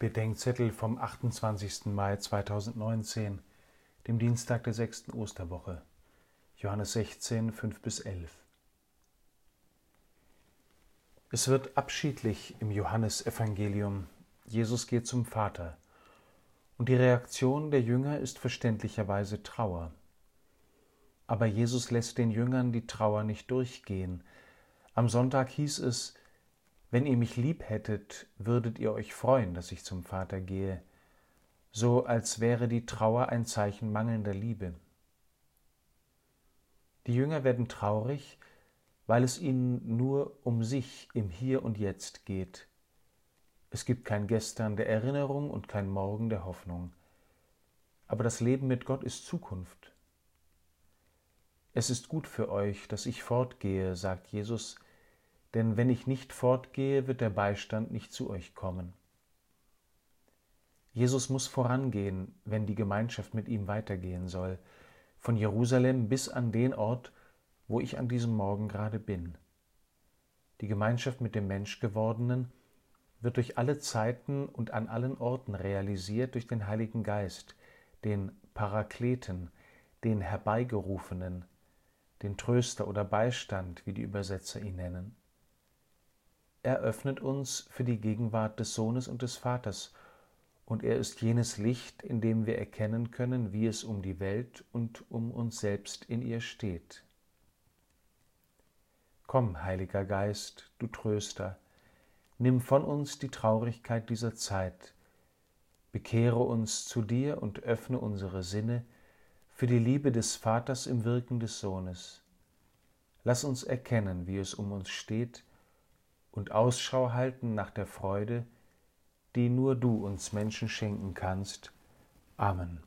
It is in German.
Bedenkzettel vom 28. Mai 2019, dem Dienstag der sechsten Osterwoche, Johannes 16, 5 bis 11. Es wird abschiedlich im Johannesevangelium. Jesus geht zum Vater. Und die Reaktion der Jünger ist verständlicherweise Trauer. Aber Jesus lässt den Jüngern die Trauer nicht durchgehen. Am Sonntag hieß es, wenn ihr mich lieb hättet, würdet ihr euch freuen, dass ich zum Vater gehe, so als wäre die Trauer ein Zeichen mangelnder Liebe. Die Jünger werden traurig, weil es ihnen nur um sich im Hier und Jetzt geht. Es gibt kein Gestern der Erinnerung und kein Morgen der Hoffnung. Aber das Leben mit Gott ist Zukunft. Es ist gut für euch, dass ich fortgehe, sagt Jesus, denn wenn ich nicht fortgehe, wird der Beistand nicht zu euch kommen. Jesus muss vorangehen, wenn die Gemeinschaft mit ihm weitergehen soll, von Jerusalem bis an den Ort, wo ich an diesem Morgen gerade bin. Die Gemeinschaft mit dem Menschgewordenen wird durch alle Zeiten und an allen Orten realisiert durch den Heiligen Geist, den Parakleten, den Herbeigerufenen, den Tröster oder Beistand, wie die Übersetzer ihn nennen eröffnet uns für die Gegenwart des Sohnes und des Vaters, und er ist jenes Licht, in dem wir erkennen können, wie es um die Welt und um uns selbst in ihr steht. Komm, Heiliger Geist, du Tröster, nimm von uns die Traurigkeit dieser Zeit, bekehre uns zu dir und öffne unsere Sinne für die Liebe des Vaters im Wirken des Sohnes. Lass uns erkennen, wie es um uns steht, und Ausschau halten nach der Freude, die nur du uns Menschen schenken kannst. Amen.